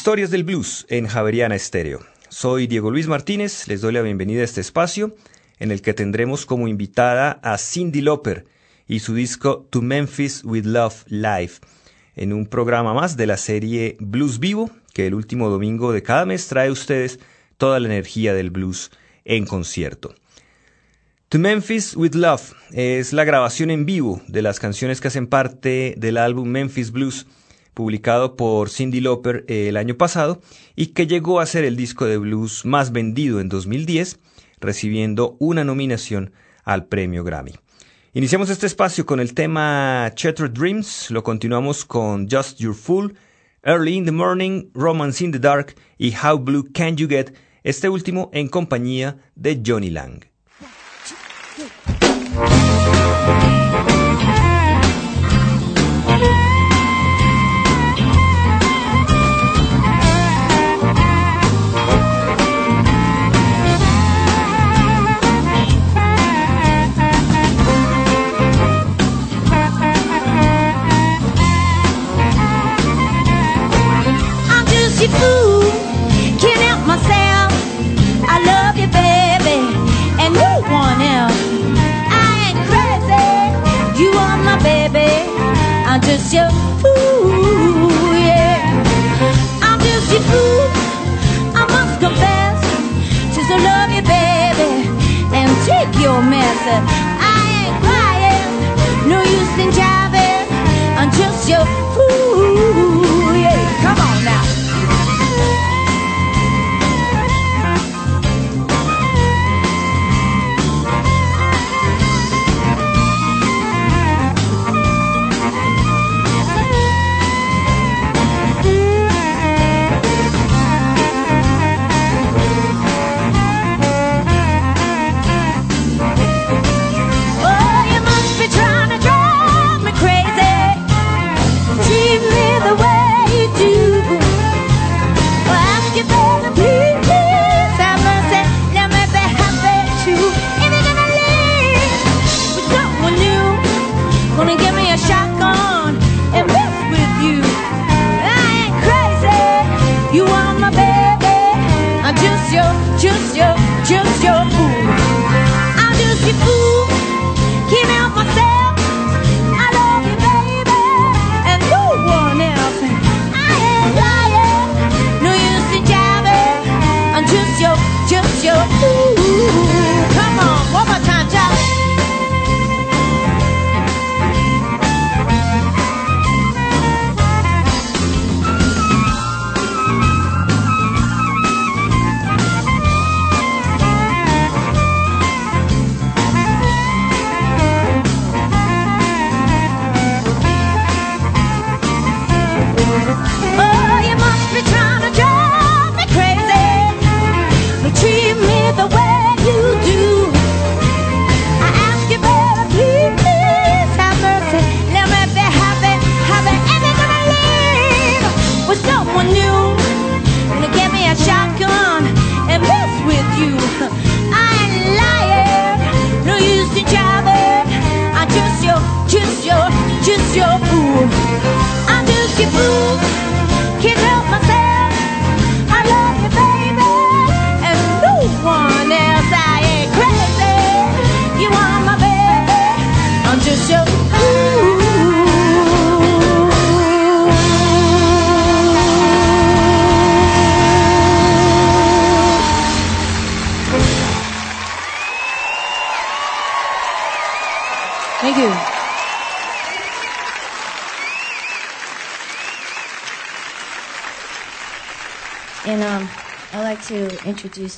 Historias del Blues en Javeriana Estéreo. Soy Diego Luis Martínez, les doy la bienvenida a este espacio en el que tendremos como invitada a Cindy Lauper y su disco To Memphis with Love Live, en un programa más de la serie Blues Vivo, que el último domingo de cada mes trae a ustedes toda la energía del blues en concierto. To Memphis with Love es la grabación en vivo de las canciones que hacen parte del álbum Memphis Blues, publicado por Cindy Lauper el año pasado y que llegó a ser el disco de blues más vendido en 2010, recibiendo una nominación al premio Grammy. Iniciamos este espacio con el tema Shattered Dreams, lo continuamos con Just Your Fool, Early in the Morning, Romance in the Dark y How Blue Can You Get, este último en compañía de Johnny Lang.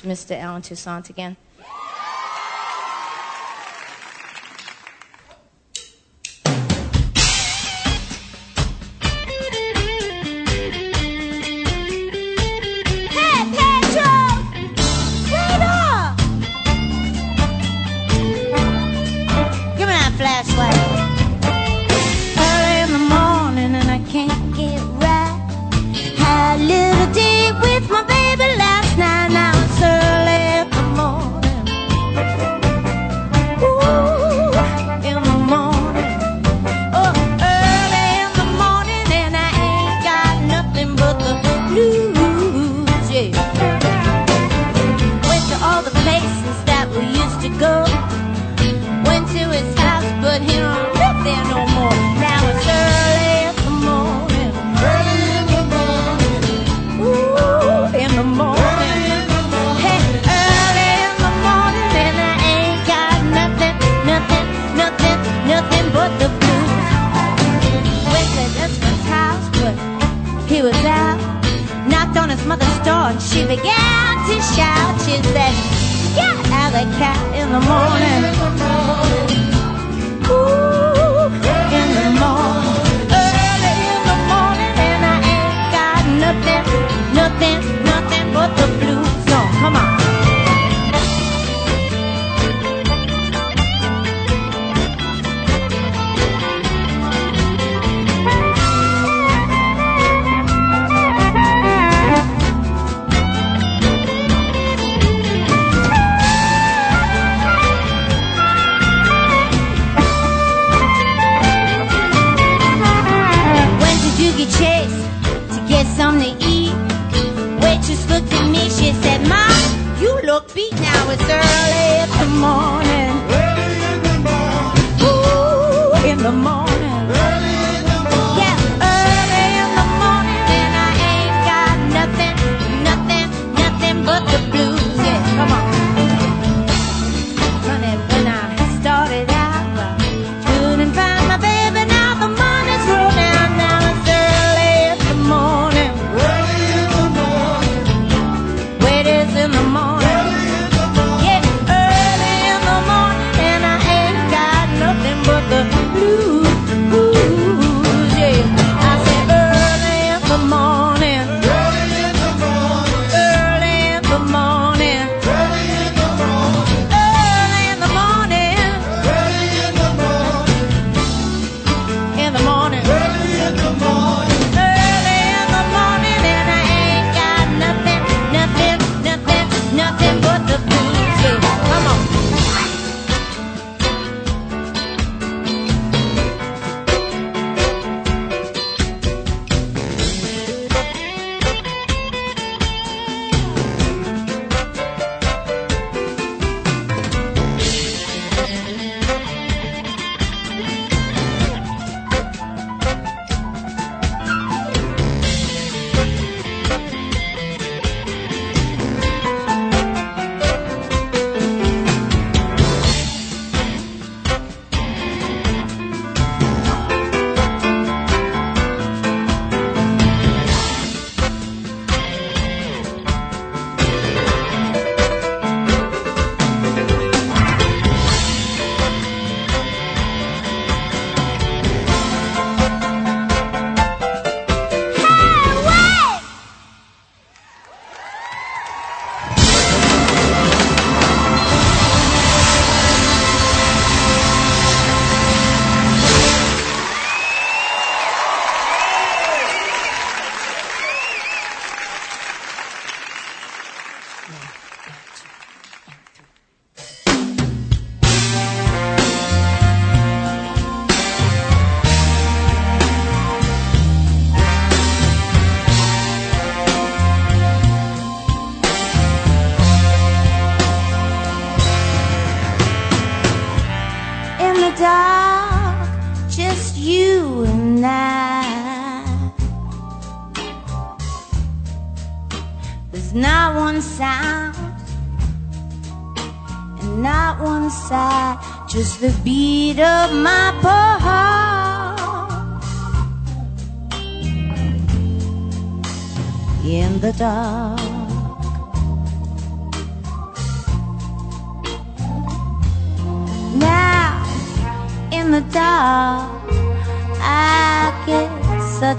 Mr. Allen Toussaint again.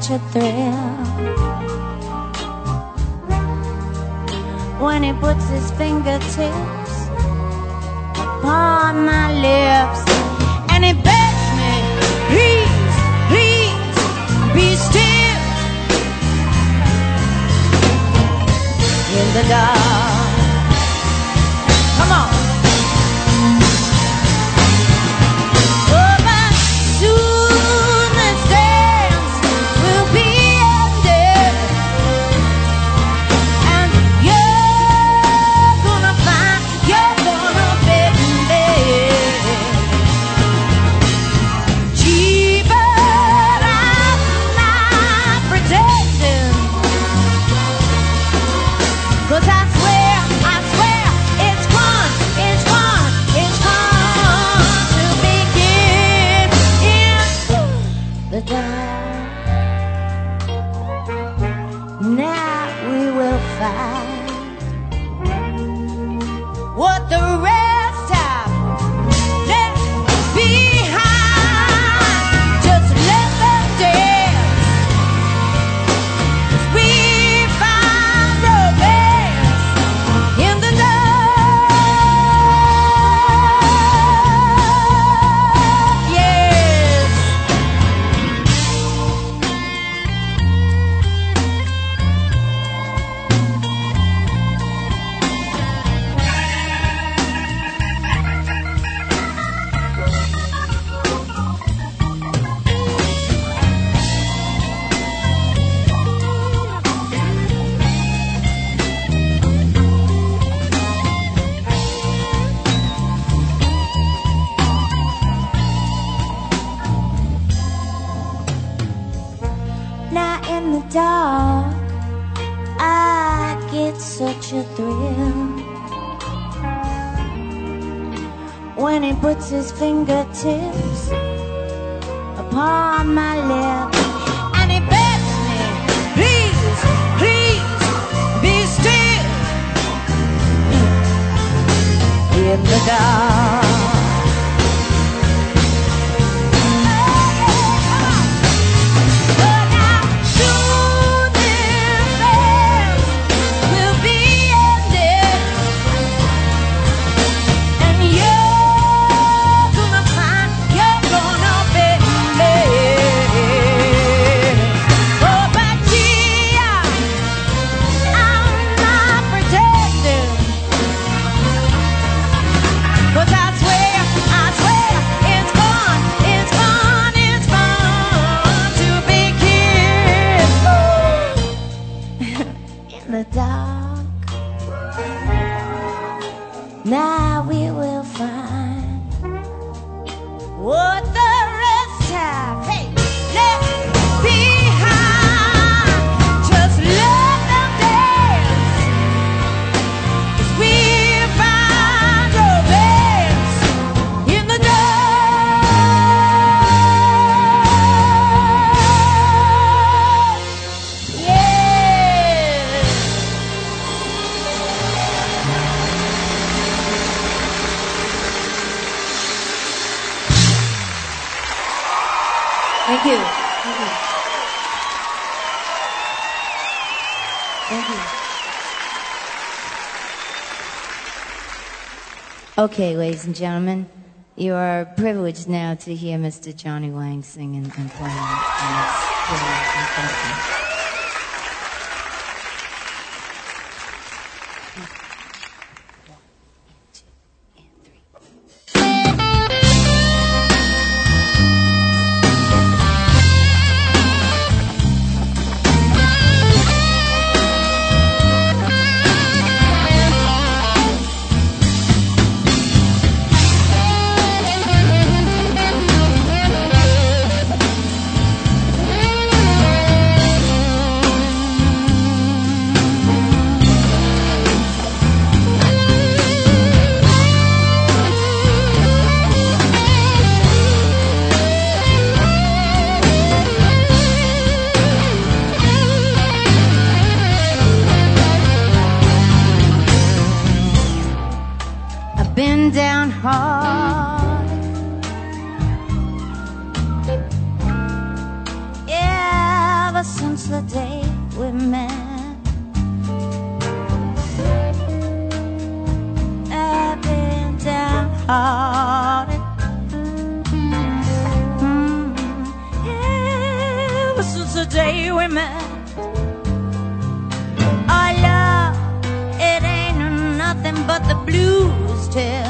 such a thrill when he puts his fingertips upon my lips and he begs me, please, please be still in the dark. Come on. his fingertips upon my lips. And he begs me, please, please, be still. In the dark. Okay, ladies and gentlemen, you are privileged now to hear Mr. Johnny Lang sing and, and play. And since the day we met. I've been down hard. Mm, Ever since the day we met. Our love, it ain't nothing but the blues tell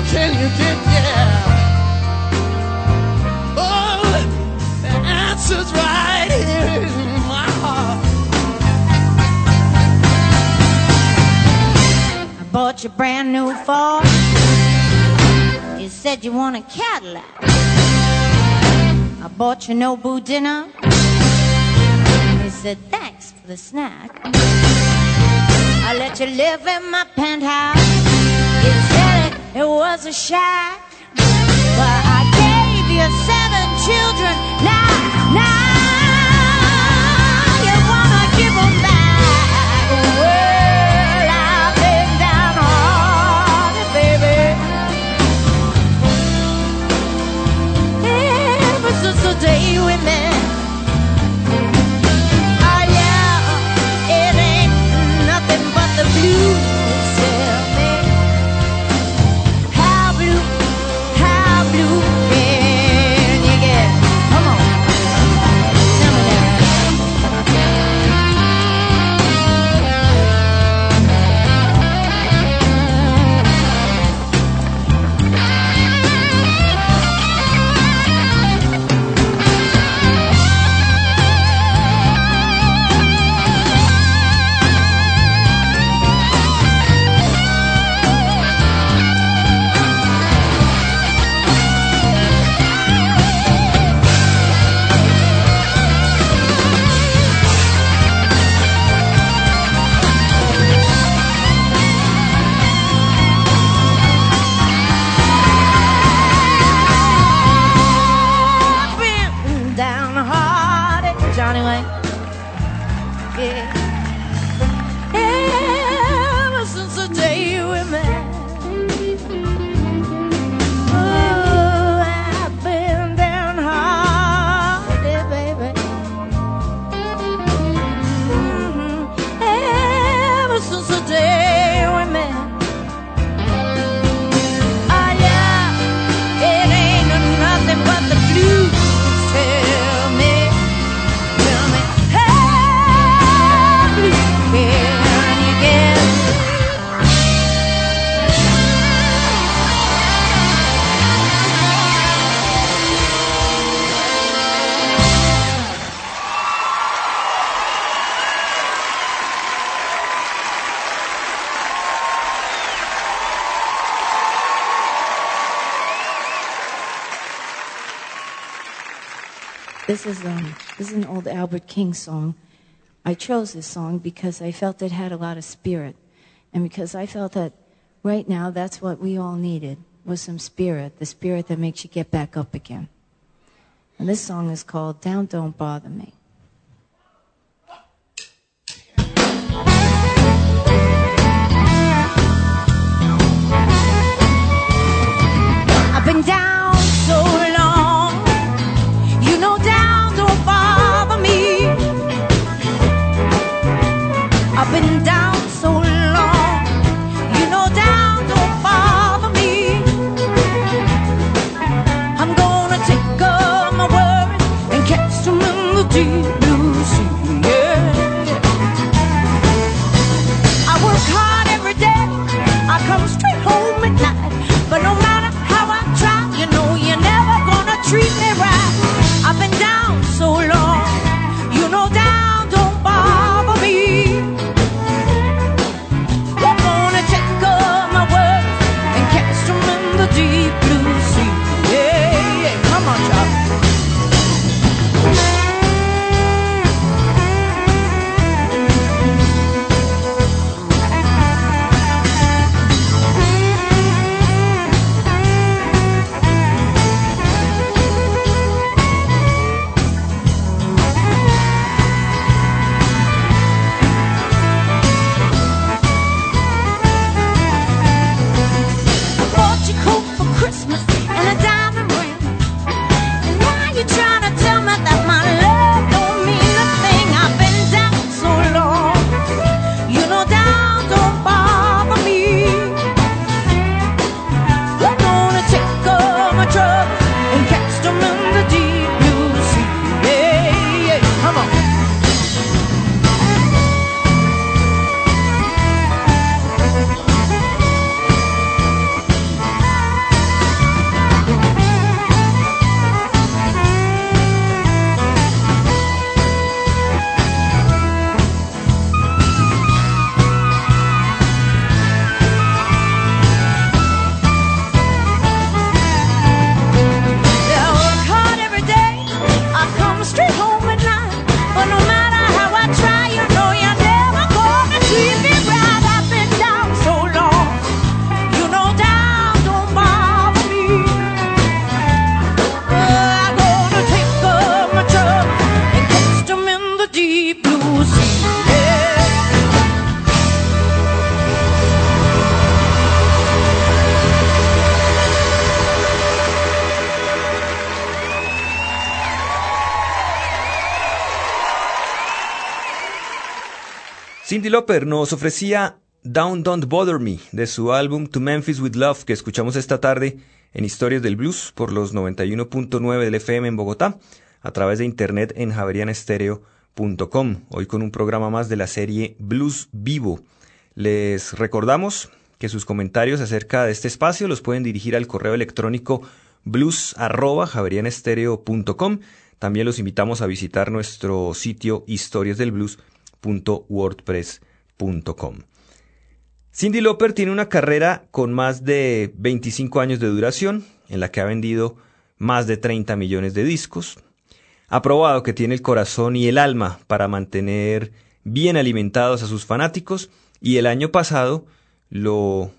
can you get, yeah? Oh, the answer's right here in my heart. I bought you a brand new Ford. You said you want a Cadillac. I bought you Nobu dinner. You said thanks for the snack. I let you live in my penthouse. It, was a shack. But I gave you seven children. Now, now you wanna back. Well, I've been baby. Ever since the day we met. This is um, this is an old Albert King song. I chose this song because I felt it had a lot of spirit, and because I felt that right now that's what we all needed was some spirit, the spirit that makes you get back up again. And this song is called "Down Don't Bother Me." I've been down Cindy Lauper nos ofrecía Down Don't Bother Me de su álbum To Memphis with Love que escuchamos esta tarde en Historias del Blues por los 91.9 del FM en Bogotá a través de internet en javerianestereo.com. Hoy con un programa más de la serie Blues Vivo. Les recordamos que sus comentarios acerca de este espacio los pueden dirigir al correo electrónico blues@javerianestereo.com. También los invitamos a visitar nuestro sitio Cindy Lauper tiene una carrera con más de 25 años de duración, en la que ha vendido más de 30 millones de discos. Ha probado que tiene el corazón y el alma para mantener bien alimentados a sus fanáticos y el año pasado lo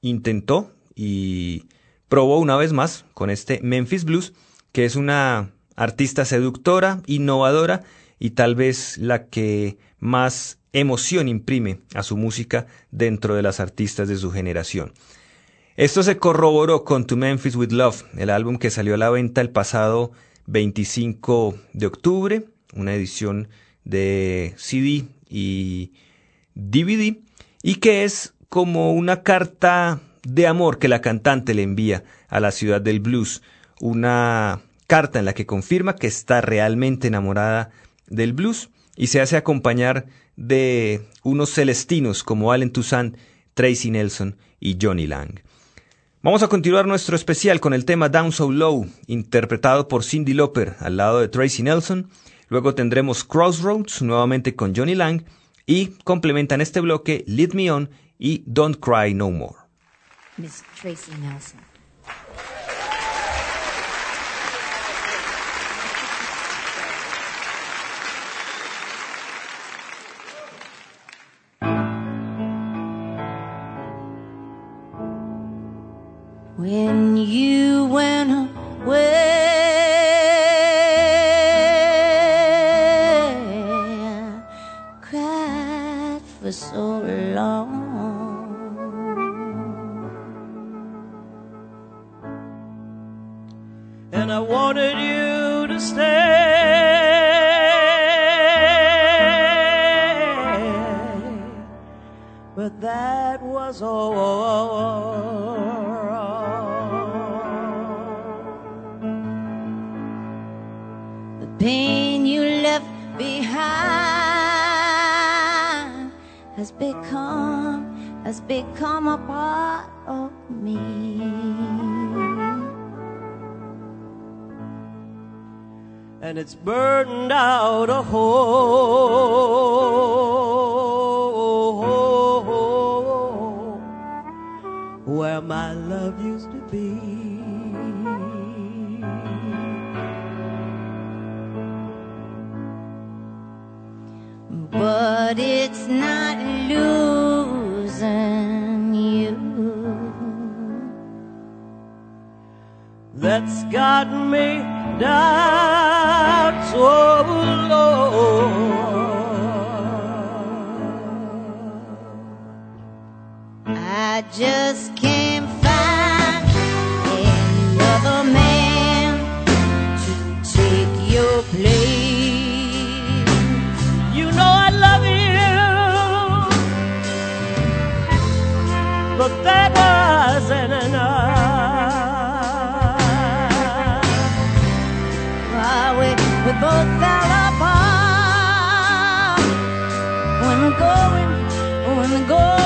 intentó y probó una vez más con este Memphis Blues, que es una artista seductora, innovadora y tal vez la que más emoción imprime a su música dentro de las artistas de su generación. Esto se corroboró con To Memphis with Love, el álbum que salió a la venta el pasado 25 de octubre, una edición de CD y DVD, y que es como una carta de amor que la cantante le envía a la ciudad del blues, una carta en la que confirma que está realmente enamorada del blues y se hace acompañar de unos celestinos como Allen Toussaint, Tracy Nelson y Johnny Lang. Vamos a continuar nuestro especial con el tema Down So Low, interpretado por Cindy Lauper al lado de Tracy Nelson. Luego tendremos Crossroads nuevamente con Johnny Lang y complementan este bloque Lead Me On y Don't Cry No More. When you went away, I cried for so long. and I wanted you to stay. But that was all become has become a part of me. and it's burned out a hole where my love used to be. But it's not losing you. That's got me down so oh, low. I just that wasn't enough. Why we, we both fell apart when the going when the going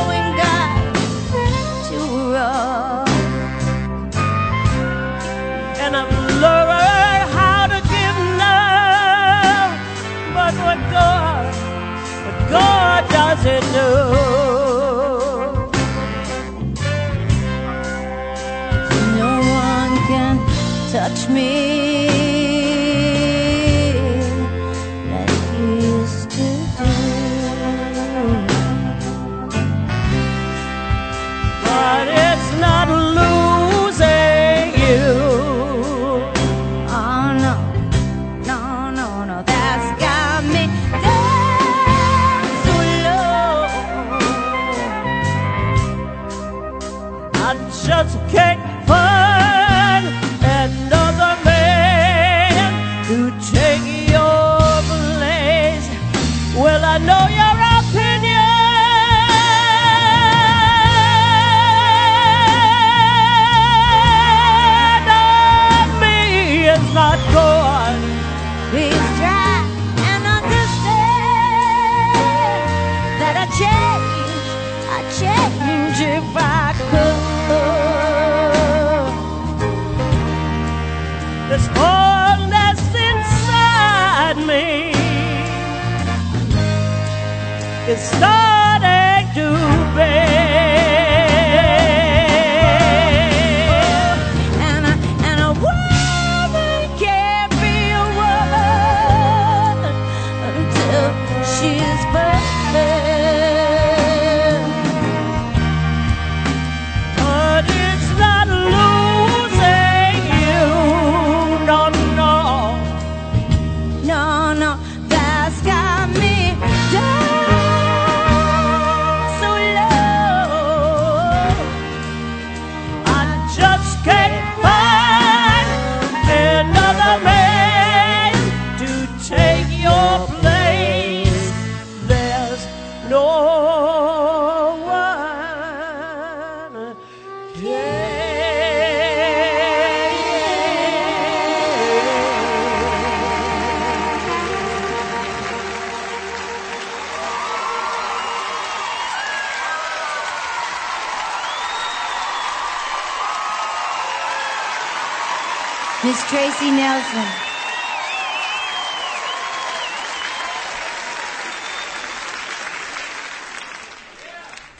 Tracy Nelson.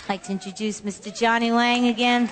I'd like to introduce Mr. Johnny Lang again.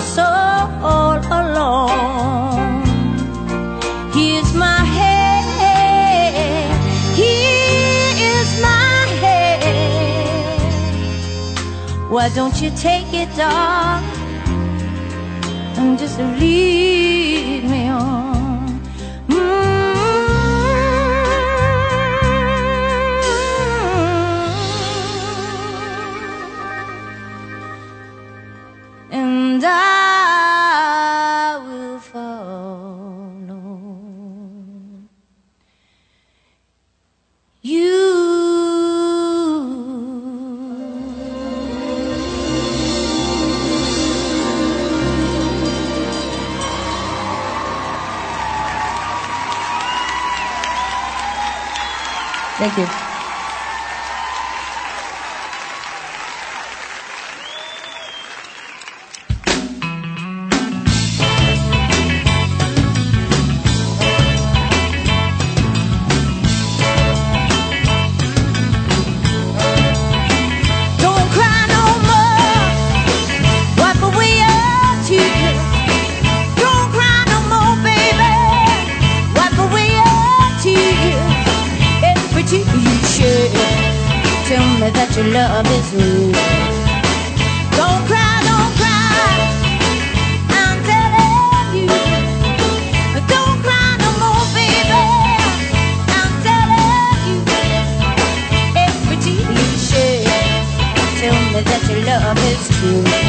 So all alone. Here's my head, here is my head. Why don't you take it, darling? and just leave? It's is true.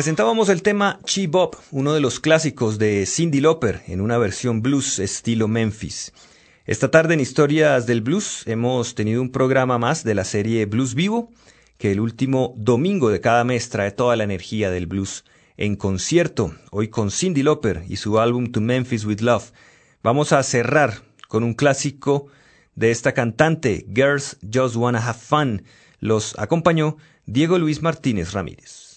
Presentábamos el tema Bop, uno de los clásicos de Cindy Lauper, en una versión blues estilo Memphis. Esta tarde en Historias del Blues hemos tenido un programa más de la serie Blues Vivo, que el último domingo de cada mes trae toda la energía del blues en concierto, hoy con Cindy Lauper y su álbum To Memphis with Love. Vamos a cerrar con un clásico de esta cantante, Girls Just Wanna Have Fun. Los acompañó Diego Luis Martínez Ramírez.